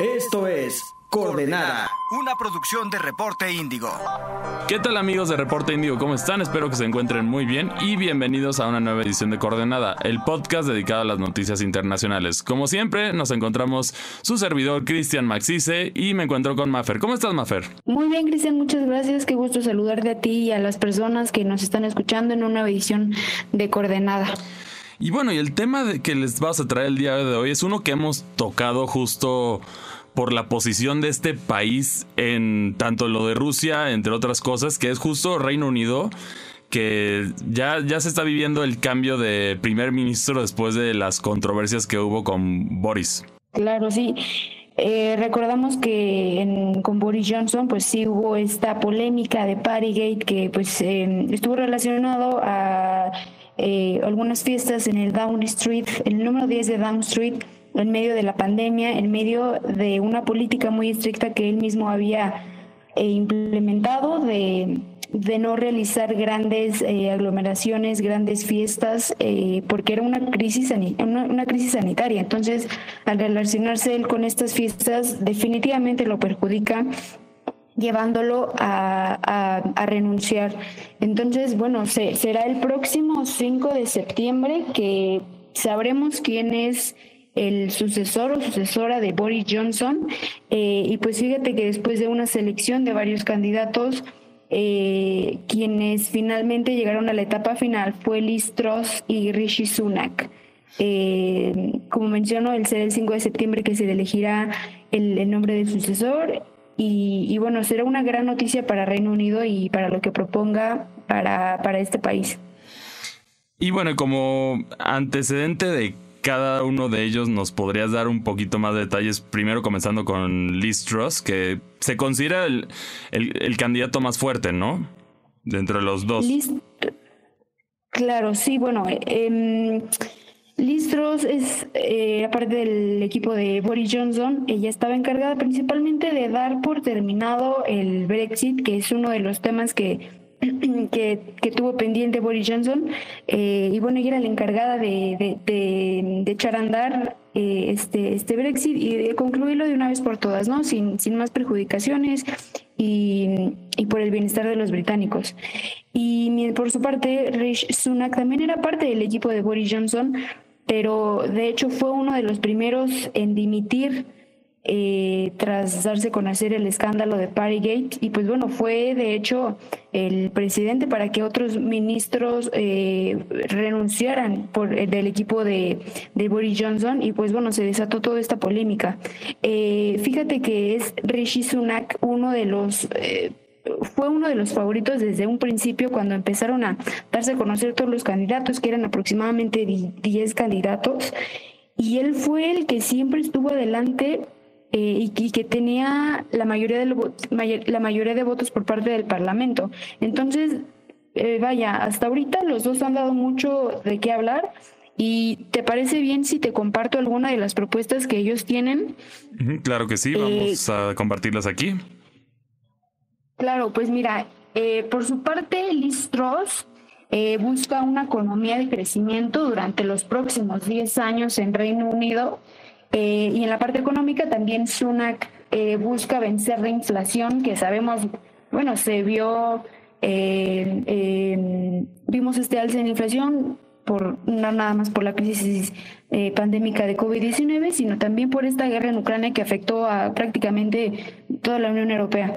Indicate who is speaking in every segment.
Speaker 1: Esto es Coordenada, una producción de Reporte Índigo.
Speaker 2: ¿Qué tal amigos de Reporte Índigo? ¿Cómo están? Espero que se encuentren muy bien y bienvenidos a una nueva edición de Coordenada, el podcast dedicado a las noticias internacionales. Como siempre, nos encontramos su servidor Cristian Maxice y me encuentro con Mafer. ¿Cómo estás, Mafer?
Speaker 3: Muy bien, Cristian, muchas gracias. Qué gusto saludarte a ti y a las personas que nos están escuchando en una edición de Coordenada.
Speaker 2: Y bueno, y el tema de que les vas a traer el día de hoy es uno que hemos tocado justo por la posición de este país en tanto lo de Rusia, entre otras cosas, que es justo Reino Unido, que ya, ya se está viviendo el cambio de primer ministro después de las controversias que hubo con Boris.
Speaker 3: Claro, sí. Eh, recordamos que con Boris Johnson pues sí hubo esta polémica de Partygate que pues eh, estuvo relacionado a eh, algunas fiestas en el Down Street, el número 10 de Down Street, en medio de la pandemia, en medio de una política muy estricta que él mismo había eh, implementado de, de, no realizar grandes eh, aglomeraciones, grandes fiestas, porque era una crisis, una crisis sanitaria. Entonces, al relacionarse él con estas fiestas, definitivamente lo perjudica llevándolo a, a, renunciar. Entonces, bueno, se, será el próximo 5 de septiembre que sabremos quién es el sucesor o sucesora de Boris Johnson. Eh, y pues fíjate que después de una selección de varios candidatos, eh, quienes finalmente llegaron a la etapa final fue Liz Truss y Rishi Sunak. Eh, como menciono, el será el 5 de septiembre que se elegirá el, el nombre del sucesor y, bueno, será una gran noticia para Reino Unido y para lo que proponga para, para este país.
Speaker 2: Y bueno, como antecedente de cada uno de ellos, ¿nos podrías dar un poquito más de detalles? Primero comenzando con Liz Truss, que se considera el, el, candidato más fuerte, ¿no? De entre los dos.
Speaker 3: Claro, sí, bueno. Eh, Liz es eh, parte del equipo de Boris Johnson. Ella estaba encargada principalmente de dar por terminado el Brexit, que es uno de los temas que, que, tuvo pendiente Boris Johnson. Eh, y bueno, ella era la encargada de, de, echar a andar eh, este, este Brexit y de concluirlo de una vez por todas, ¿no? Sin, sin más perjudicaciones y, y por el bienestar de los británicos. Y por su parte, Rishi Sunak también era parte del equipo de Boris Johnson, pero de hecho fue uno de los primeros en dimitir eh, tras darse a conocer el escándalo de Partygate. Y pues bueno, fue de hecho el presidente para que otros ministros eh, renunciaran por el del equipo de, de, Boris Johnson. Y pues bueno, se desató toda esta polémica. Eh, fíjate que es Rishi Sunak uno de los fue uno de los favoritos desde un principio cuando empezaron a darse a conocer todos los candidatos, que eran aproximadamente 10 candidatos, y él fue el que siempre estuvo adelante eh, y, que tenía la mayoría, de la mayoría de votos por parte del Parlamento. Entonces, eh, vaya, hasta ahorita los dos han dado mucho de qué hablar. ¿Y te parece bien si te comparto alguna de las propuestas que ellos tienen?
Speaker 2: Claro que sí, vamos eh, a compartirlas aquí.
Speaker 3: Claro, pues mira, eh, por su parte, Liz Truss eh, busca una economía de crecimiento durante los próximos 10 años en Reino Unido. Eh, y en la parte económica también Sunak busca vencer la inflación, que sabemos, bueno, se vio, vimos este alza en inflación por no nada más por la crisis pandémica de COVID-19, sino también por esta guerra en Ucrania que afectó a prácticamente toda la Unión Europea.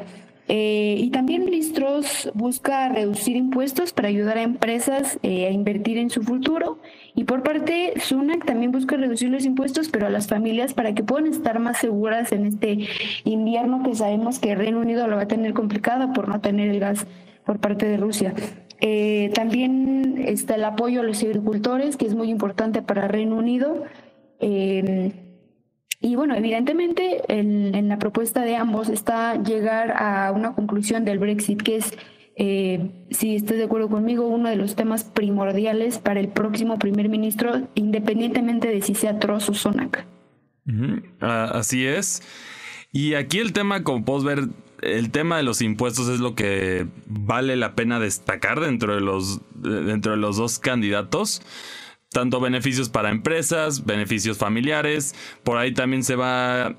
Speaker 3: Eh, y también Listros busca reducir impuestos para ayudar a empresas eh, a invertir en su futuro. Y por parte, Sunak también busca reducir los impuestos, pero a las familias para que puedan estar más seguras en este invierno que sabemos que Reino Unido lo va a tener complicado por no tener el gas por parte de Rusia. Eh, también está el apoyo a los agricultores, que es muy importante para Reino Unido. Y bueno, evidentemente en, la propuesta de ambos está llegar a una conclusión del Brexit, que es, eh, si estás de acuerdo conmigo, uno de los temas primordiales para el próximo primer ministro, independientemente de si sea Truss o Sonak.
Speaker 2: Así es. Y aquí el tema, como puedes ver, el tema de los impuestos es lo que vale la pena destacar dentro de los, dentro de los dos candidatos. Tanto beneficios para empresas, beneficios familiares. Por ahí también se va.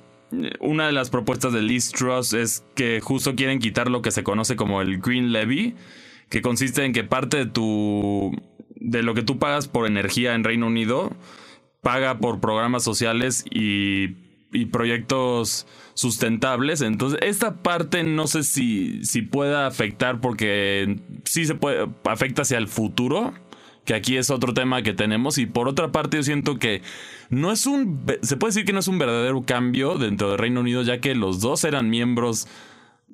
Speaker 2: Una de las propuestas de Liz Truss es que justo quieren quitar lo que se conoce como el Green Levy, que consiste en que parte de tu. de lo que tú pagas por energía en Reino Unido, paga por programas sociales y, y proyectos sustentables. Entonces, esta parte no sé si, si pueda afectar porque sí se puede, afecta hacia el futuro, que aquí es otro tema que tenemos. Y por otra parte, yo siento que no es un, se puede decir que no es un verdadero cambio dentro del Reino Unido, ya que los dos eran miembros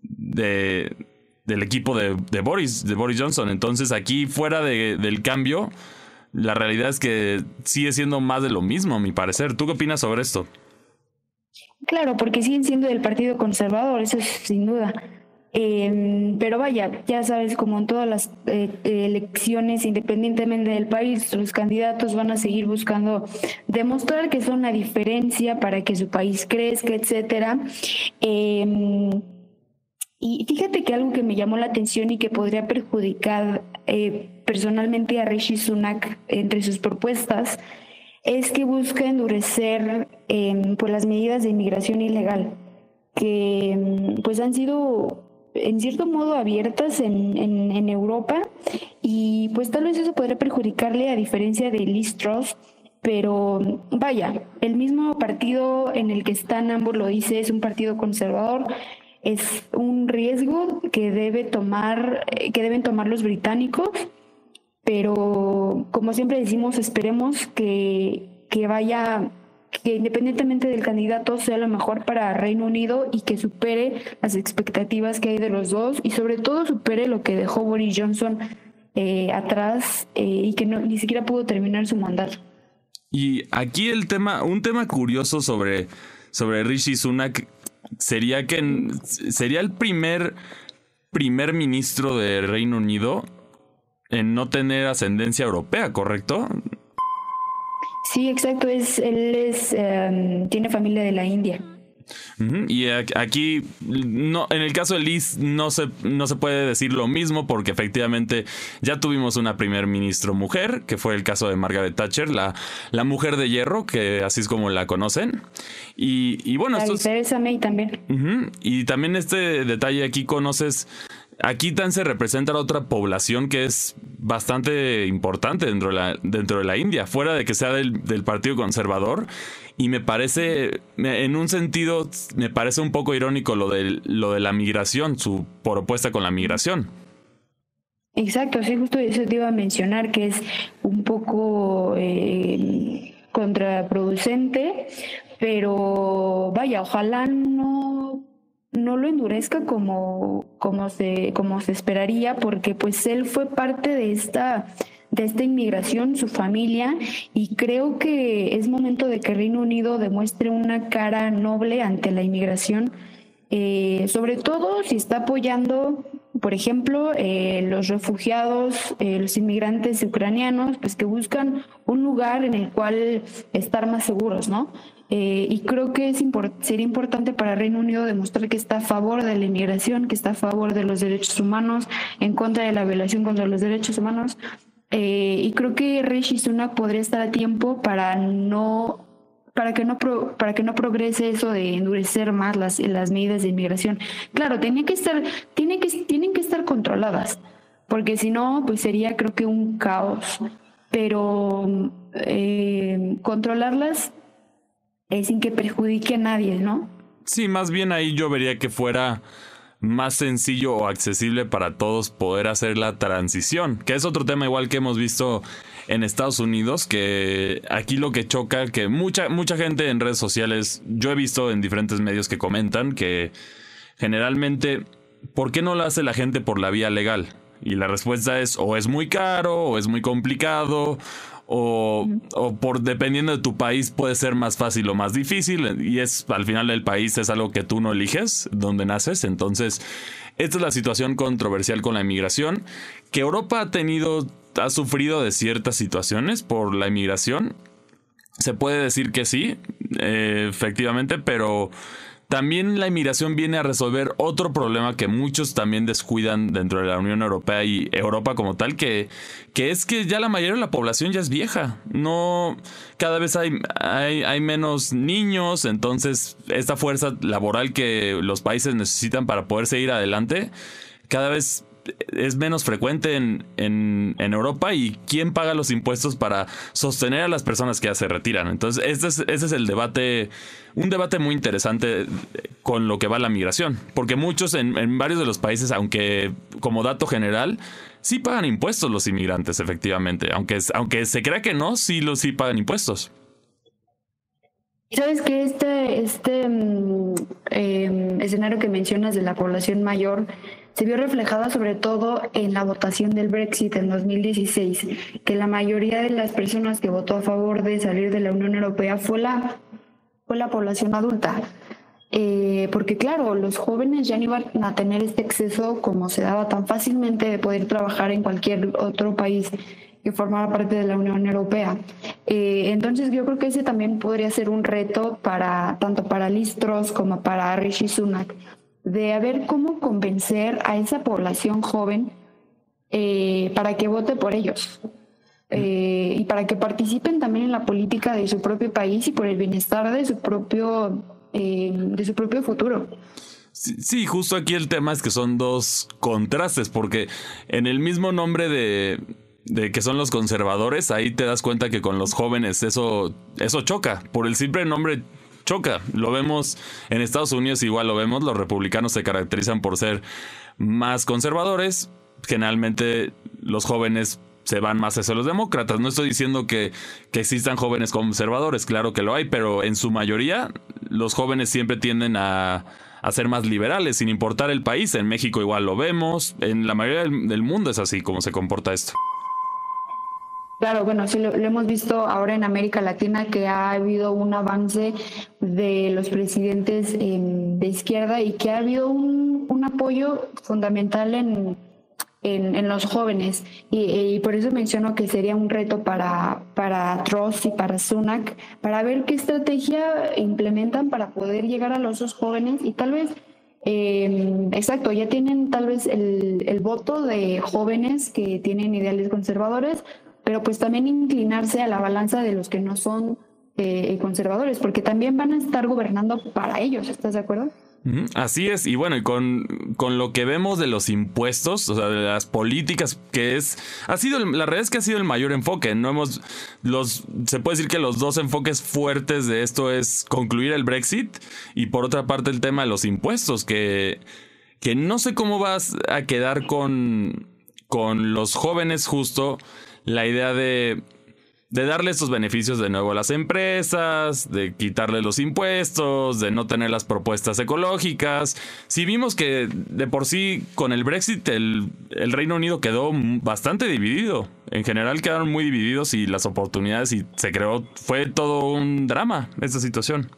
Speaker 2: de, del equipo de, Boris, de Boris Johnson. Entonces, aquí fuera del cambio, la realidad es que sigue siendo más de lo mismo, a mi parecer. ¿Tú qué opinas sobre esto?
Speaker 3: Claro, porque siguen siendo del Partido Conservador, eso es sin duda. Em, pero vaya, ya sabes, como en todas las eh, elecciones, independientemente del país, los candidatos van a seguir buscando demostrar que son una diferencia para que su país crezca, etcétera. Em, y fíjate que algo que me llamó la atención y que podría perjudicar eh, personalmente a Rishi Sunak entre sus propuestas es que busca endurecer eh, pues las medidas de inmigración ilegal que em, pues han sido en cierto modo abiertas en, en, Europa y pues tal vez eso podría perjudicarle a diferencia de Liz Truss, pero vaya, el mismo partido en el que están ambos lo dice, es un partido conservador, es un riesgo que debe tomar, que deben tomar los británicos pero como siempre decimos, esperemos que, vaya, que independientemente del candidato sea lo mejor para Reino Unido y que supere las expectativas que hay de los dos y sobre todo supere lo que dejó Boris Johnson eh, atrás eh, y que ni siquiera pudo terminar su mandato.
Speaker 2: Y aquí el tema, un tema curioso sobre, sobre Rishi Sunak sería que sería el primer primer ministro de Reino Unido en no tener ascendencia europea, ¿correcto?
Speaker 3: Sí, exacto. Es, él es, em, tiene familia de la India.
Speaker 2: Y aquí, no, en el caso de Liz, no se, no se puede decir lo mismo porque efectivamente ya tuvimos una primer ministro mujer, que fue el caso de Margaret Thatcher, la, la mujer de hierro, que así es como la conocen. Y, y bueno,
Speaker 3: esto Teresa May también.
Speaker 2: Y también este detalle aquí conoces Aquí se representa otra población que es bastante importante dentro de la, dentro de la India, fuera de que sea del, Partido Conservador. Y me parece, en un sentido, me parece un poco irónico lo de, lo de la migración, su propuesta con la migración.
Speaker 3: Exacto, sí, justo eso te iba a mencionar, que es un poco eh, contraproducente, pero vaya, ojalá no no lo endurezca como, como, se, como se esperaría, porque pues él fue parte de esta, de esta inmigración, su familia, y creo que es momento de que Reino Unido demuestre una cara noble ante la inmigración, eh, sobre todo si está apoyando, por ejemplo, eh, los refugiados, eh, los inmigrantes ucranianos, pues que buscan un lugar en el cual estar más seguros, ¿no? Eh, y creo que es sería importante para Reino Unido demostrar que está a favor de la inmigración, que está a favor de los derechos humanos, en contra de la violación contra los derechos humanos. Eh, y creo que Rishi Sunak podría estar a tiempo para no para que no para que no progrese eso de endurecer más las, las medidas de inmigración. Claro, tiene que estar tiene que tienen que estar controladas, porque si no pues sería creo que un caos. Pero eh, controlarlas sin que perjudique a nadie, ¿no?
Speaker 2: Sí, más bien ahí yo vería que fuera más sencillo o accesible para todos poder hacer la transición, que es otro tema igual que hemos visto en Estados Unidos, que aquí lo que choca, que mucha, mucha gente en redes sociales, yo he visto en diferentes medios que comentan que generalmente, ¿por qué no lo hace la gente por la vía legal? Y la respuesta es o es muy caro, o es muy complicado, o, o, por dependiendo de tu país puede ser más fácil o más difícil y es al final el país es algo que tú no eliges donde naces. Entonces esta es la situación controversial con la inmigración que Europa ha tenido ha sufrido de ciertas situaciones por la inmigración. Se puede decir que sí eh, efectivamente pero también la inmigración viene a resolver otro problema que muchos también descuidan dentro de la Unión Europea y Europa como tal, que, que es que ya la mayoría de la población ya es vieja. No, cada vez hay, hay, hay menos niños, entonces esta fuerza laboral que los países necesitan para poder seguir adelante, cada vez es menos frecuente en, en, Europa y quién paga los impuestos para sostener a las personas que ya se retiran. Entonces, este es, el debate, un debate muy interesante con lo que va la migración, porque muchos en, varios de los países, aunque como dato general, sí pagan impuestos los inmigrantes, efectivamente, aunque, aunque se crea que no, sí, lo, sí pagan impuestos.
Speaker 3: ¿Sabes que este, este mm, em, escenario que mencionas de la población mayor se vio reflejada sobre todo en la votación del Brexit en 2016, que la mayoría de las personas que votó a favor de salir de la Unión Europea fue la, fue la población adulta. Eh, porque claro, los jóvenes ya no iban a tener este acceso como se daba tan fácilmente de poder trabajar en cualquier otro país que formara parte de la Unión Europea. Eh, entonces yo creo que ese también podría ser un reto para tanto para Listros como para Rishi Sunak, de ver cómo convencer a esa población joven eh, para que vote por ellos. Eh, y para que participen también en la política de su propio país y por el bienestar de su propio, de su propio futuro.
Speaker 2: Sí, justo aquí el tema es que son dos contrastes, porque en el mismo nombre de, de que son los conservadores, ahí te das cuenta que con los jóvenes eso, eso choca. Por el simple nombre choca. Lo vemos en Estados Unidos, igual lo vemos. Los republicanos se caracterizan por ser más conservadores. Generalmente los jóvenes se van más hacia los demócratas. No estoy diciendo que, que, existan jóvenes conservadores, claro que lo hay, pero en su mayoría los jóvenes siempre tienden a, a ser más liberales, sin importar el país. En México igual lo vemos, en la mayoría del mundo es así como se comporta esto.
Speaker 3: Claro, bueno, sí lo, hemos visto ahora en América Latina que ha habido un avance de los presidentes de izquierda y que ha habido un, apoyo fundamental en, en, los jóvenes. Y, por eso menciono que sería un reto para, para Trost y para Sunak, para ver qué estrategia implementan para poder llegar a los jóvenes y tal vez em, exacto, ya tienen tal vez el, el, voto de jóvenes que tienen ideales conservadores, pero pues también inclinarse a la balanza de los que no son eh, conservadores, porque también van a estar gobernando para ellos, ¿estás de acuerdo?
Speaker 2: Así es, y bueno, y con, con, lo que vemos de los impuestos, o sea, de las políticas que es, ha sido, la realidad es que ha sido el mayor enfoque, no hemos, los, se puede decir que los dos enfoques fuertes de esto es concluir el Brexit y por otra parte el tema de los impuestos, que, que no sé cómo vas a quedar con, con los jóvenes justo la idea de, de darle estos beneficios de nuevo a las empresas, de quitarle los impuestos, de no tener las propuestas ecológicas. Si vimos que de por sí con el Brexit el, el Reino Unido quedó bastante dividido. En general quedaron muy divididos y las oportunidades y se creó, fue todo un drama esta situación.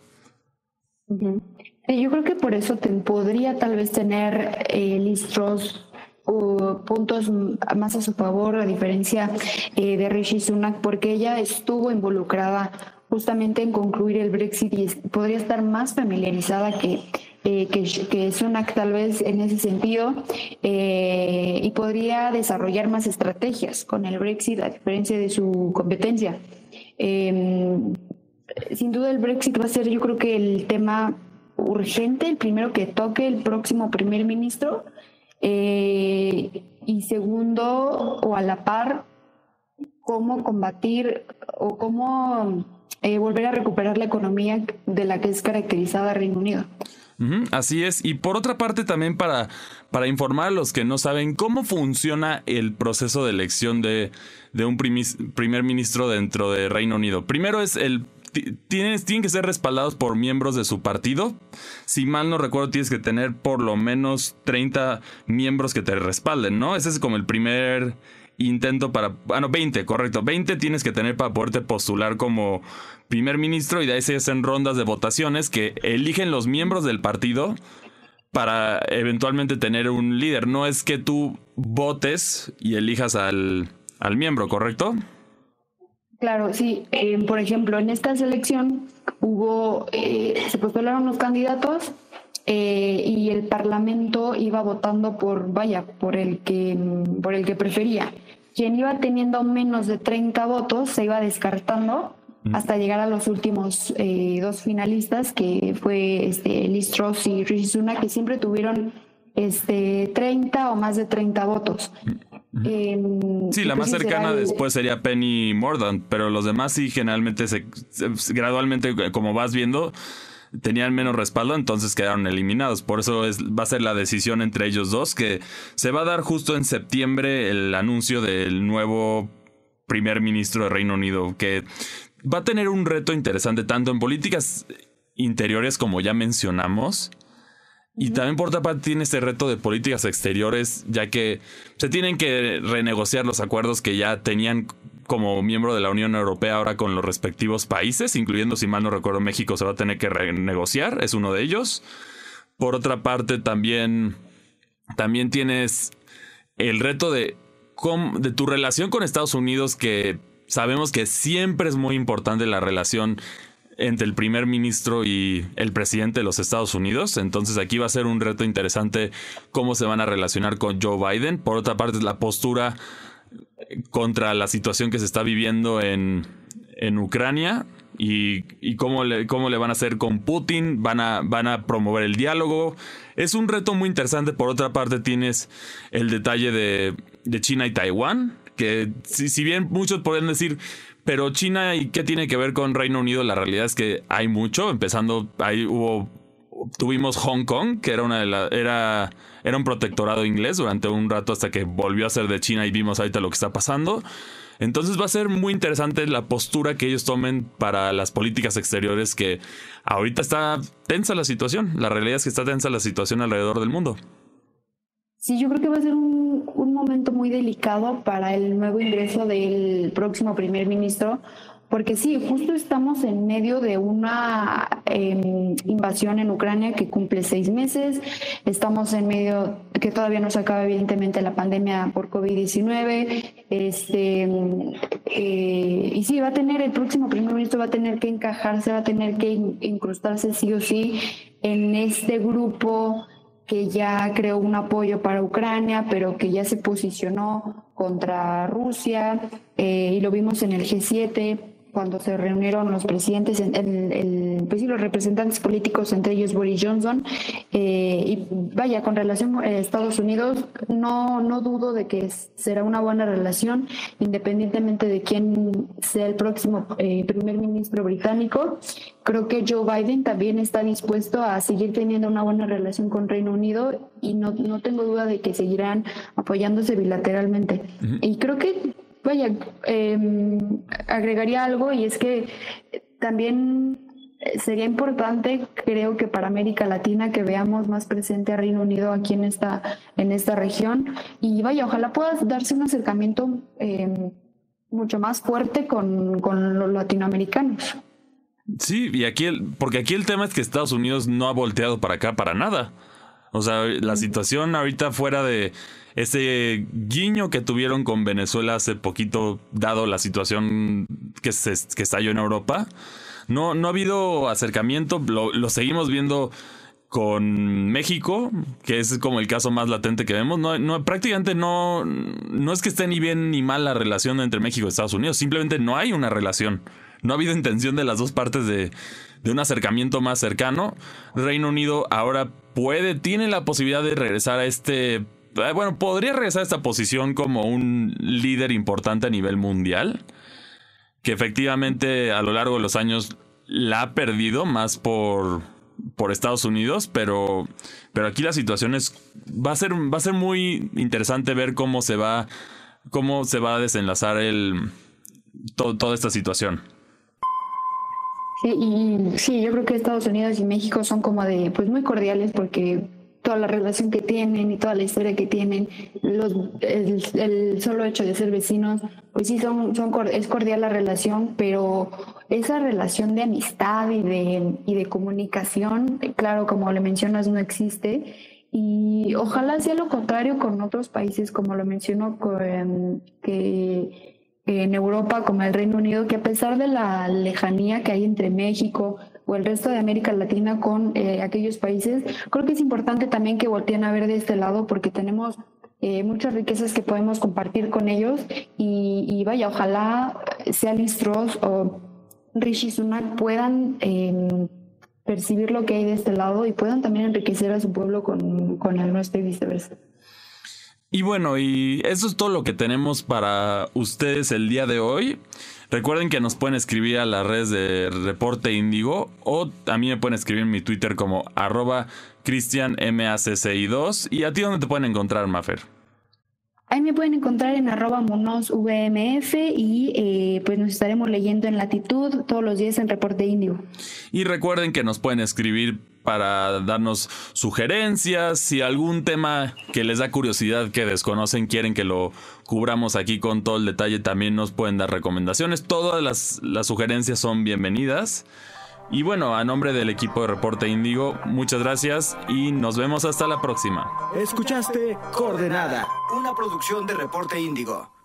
Speaker 3: Yo creo que por eso te podría tal vez tener eh, listros puntos más a su favor, a diferencia eh, de Rishi Sunak, porque ella estuvo involucrada justamente en concluir el Brexit y podría estar más familiarizada que, eh, que, Sunak tal vez en ese sentido eh, y podría desarrollar más estrategias con el Brexit a diferencia de su competencia. Em, sin duda el Brexit va a ser yo creo que el tema urgente, el primero que toque el próximo primer ministro eh, y segundo, o a la par, cómo combatir o cómo eh, volver a recuperar la economía de la que es caracterizada Reino Unido.
Speaker 2: así es. Y por otra parte, también para, para informar a los que no saben cómo funciona el proceso de elección de, de un primer ministro dentro de Reino Unido. Primero es el tienes, tienen que ser respaldados por miembros de su partido. Si mal no recuerdo, tienes que tener por lo menos 30 miembros que te respalden, ¿no? Ese es como el primer intento para, bueno, 20, correcto, 20 tienes que tener para poderte postular como primer ministro y de ahí se hacen rondas de votaciones que eligen los miembros del partido para eventualmente tener un líder. No es que tú votes y elijas al, al miembro, ¿correcto?
Speaker 3: Claro, sí. Eh, por ejemplo, en esta selección hubo, eh, se postularon los candidatos eh, y el Parlamento iba votando por, vaya, por el que, por el que prefería. Quien iba teniendo menos de 30 votos se iba descartando hasta llegar a los últimos dos finalistas, que fue este, Liz Truss y Rishi Sunak, que siempre tuvieron este, 30 o más de 30 votos.
Speaker 2: Em, sí, la más cercana después sería Penny Mordant, pero los demás sí generalmente se, gradualmente, como vas viendo, tenían menos respaldo, entonces quedaron eliminados. Por eso es, va a ser la decisión entre ellos dos, que se va a dar justo en septiembre el anuncio del nuevo primer ministro de Reino Unido, que va a tener un reto interesante tanto en políticas interiores como ya mencionamos, y también por otra parte tiene este reto de políticas exteriores, ya que se tienen que renegociar los acuerdos que ya tenían como miembro de la Unión Europea ahora con los respectivos países, incluyendo, si mal no recuerdo, México se va a tener que renegociar, es uno de ellos. Por otra parte, también, también tienes el reto de, de tu relación con Estados Unidos, que sabemos que siempre es muy importante la relación entre el primer ministro y el presidente de los Estados Unidos. Entonces aquí va a ser un reto interesante cómo se van a relacionar con Joe Biden. Por otra parte, la postura contra la situación que se está viviendo en, en Ucrania y, cómo, le, cómo le van a hacer con Putin. Van a, van a promover el diálogo. Es un reto muy interesante. Por otra parte, tienes el detalle de, de China y Taiwán. Que si, si bien muchos pueden decir, pero China, ¿y qué tiene que ver con Reino Unido? La realidad es que hay mucho. Empezando, ahí hubo. Tuvimos Hong Kong, que era una de las. Era, era un protectorado inglés durante un rato hasta que volvió a ser de China y vimos ahorita lo que está pasando. Entonces va a ser muy interesante la postura que ellos tomen para las políticas exteriores que ahorita está tensa la situación. La realidad es que está tensa la situación alrededor del mundo.
Speaker 3: Sí, yo creo que va a ser un, muy delicado para el nuevo ingreso del próximo primer ministro, porque sí, justo estamos en medio de una em, invasión en Ucrania que cumple seis meses, estamos en medio que todavía no se acaba evidentemente la pandemia por COVID-19, este, eh, y sí, va a tener, el próximo primer ministro va a tener que encajarse, va a tener que incrustarse sí o sí en este grupo que ya creó un apoyo para Ucrania, pero que ya se posicionó contra Rusia, eh, y lo vimos en el G7 cuando se reunieron los presidentes, el, el, pues los representantes políticos, entre ellos Boris Johnson, eh, y vaya, con relación a Estados Unidos, no, no dudo de que será una buena relación, independientemente de quién sea el próximo eh, primer ministro británico. Creo que Joe Biden también está dispuesto a seguir teniendo una buena relación con Reino Unido y no, no tengo duda de que seguirán apoyándose bilateralmente. Y creo que Vaya, em, agregaría algo y es que también sería importante, creo que para América Latina, que veamos más presente a Reino Unido aquí en esta, en esta región. Y vaya, ojalá pueda darse un acercamiento em, mucho más fuerte con, con los latinoamericanos.
Speaker 2: Sí, y aquí el, porque aquí el tema es que Estados Unidos no ha volteado para acá para nada. O sea, la situación ahorita fuera de ese guiño que tuvieron con Venezuela hace poquito, dado la situación que, se, que estalló en Europa. No, no ha habido acercamiento, lo, seguimos viendo con México, que es como el caso más latente que vemos. No, no, prácticamente no, no es que esté ni bien ni mal la relación entre México y Estados Unidos, simplemente no hay una relación. No ha habido intención de las dos partes de, de un acercamiento más cercano. Reino Unido ahora puede, tiene la posibilidad de regresar a este eh, bueno, podría regresar a esta posición como un líder importante a nivel mundial, que efectivamente a lo largo de los años la ha perdido más por, por Estados Unidos, pero, pero aquí la situación es, va a ser, va a ser muy interesante ver cómo se va, cómo se va a desenlazar el, toda esta situación.
Speaker 3: Y sí, yo creo que Estados Unidos y México son como de, pues muy cordiales porque toda la relación que tienen y toda la historia que tienen, los, el, solo hecho de ser vecinos, pues sí, son, son, es cordial la relación, pero esa relación de amistad y de, y de comunicación, claro, como le mencionas, no existe. Y ojalá sea lo contrario con otros países, como lo menciono, con, que en Europa, como el Reino Unido, que a pesar de la lejanía que hay entre México, o el resto de América Latina con eh, aquellos países. Creo que es importante también que volteen a ver de este lado porque tenemos eh, muchas riquezas que podemos compartir con ellos y, vaya, ojalá sea Listros o Rishi Sunak puedan em, percibir lo que hay de este lado y puedan también enriquecer a su pueblo con, con el nuestro y viceversa.
Speaker 2: Y bueno, y eso es todo lo que tenemos para ustedes el día de hoy. Recuerden que nos pueden escribir a las redes de Reporte Índigo o también me pueden escribir en mi Twitter como arroba cristianmacci2. ¿Y a ti dónde te pueden encontrar, Mafer?
Speaker 3: Ahí me pueden encontrar en arroba monosvmf y eh, pues nos estaremos leyendo en latitud todos los días en Reporte Índigo.
Speaker 2: Y recuerden que nos pueden escribir para darnos sugerencias, si algún tema que les da curiosidad que desconocen quieren que lo cubramos aquí con todo el detalle, también nos pueden dar recomendaciones. Todas las, las sugerencias son bienvenidas. Y bueno, a nombre del equipo de Reporte Índigo, muchas gracias y nos vemos hasta la próxima.
Speaker 1: Escuchaste Coordenada, una producción de Reporte Índigo.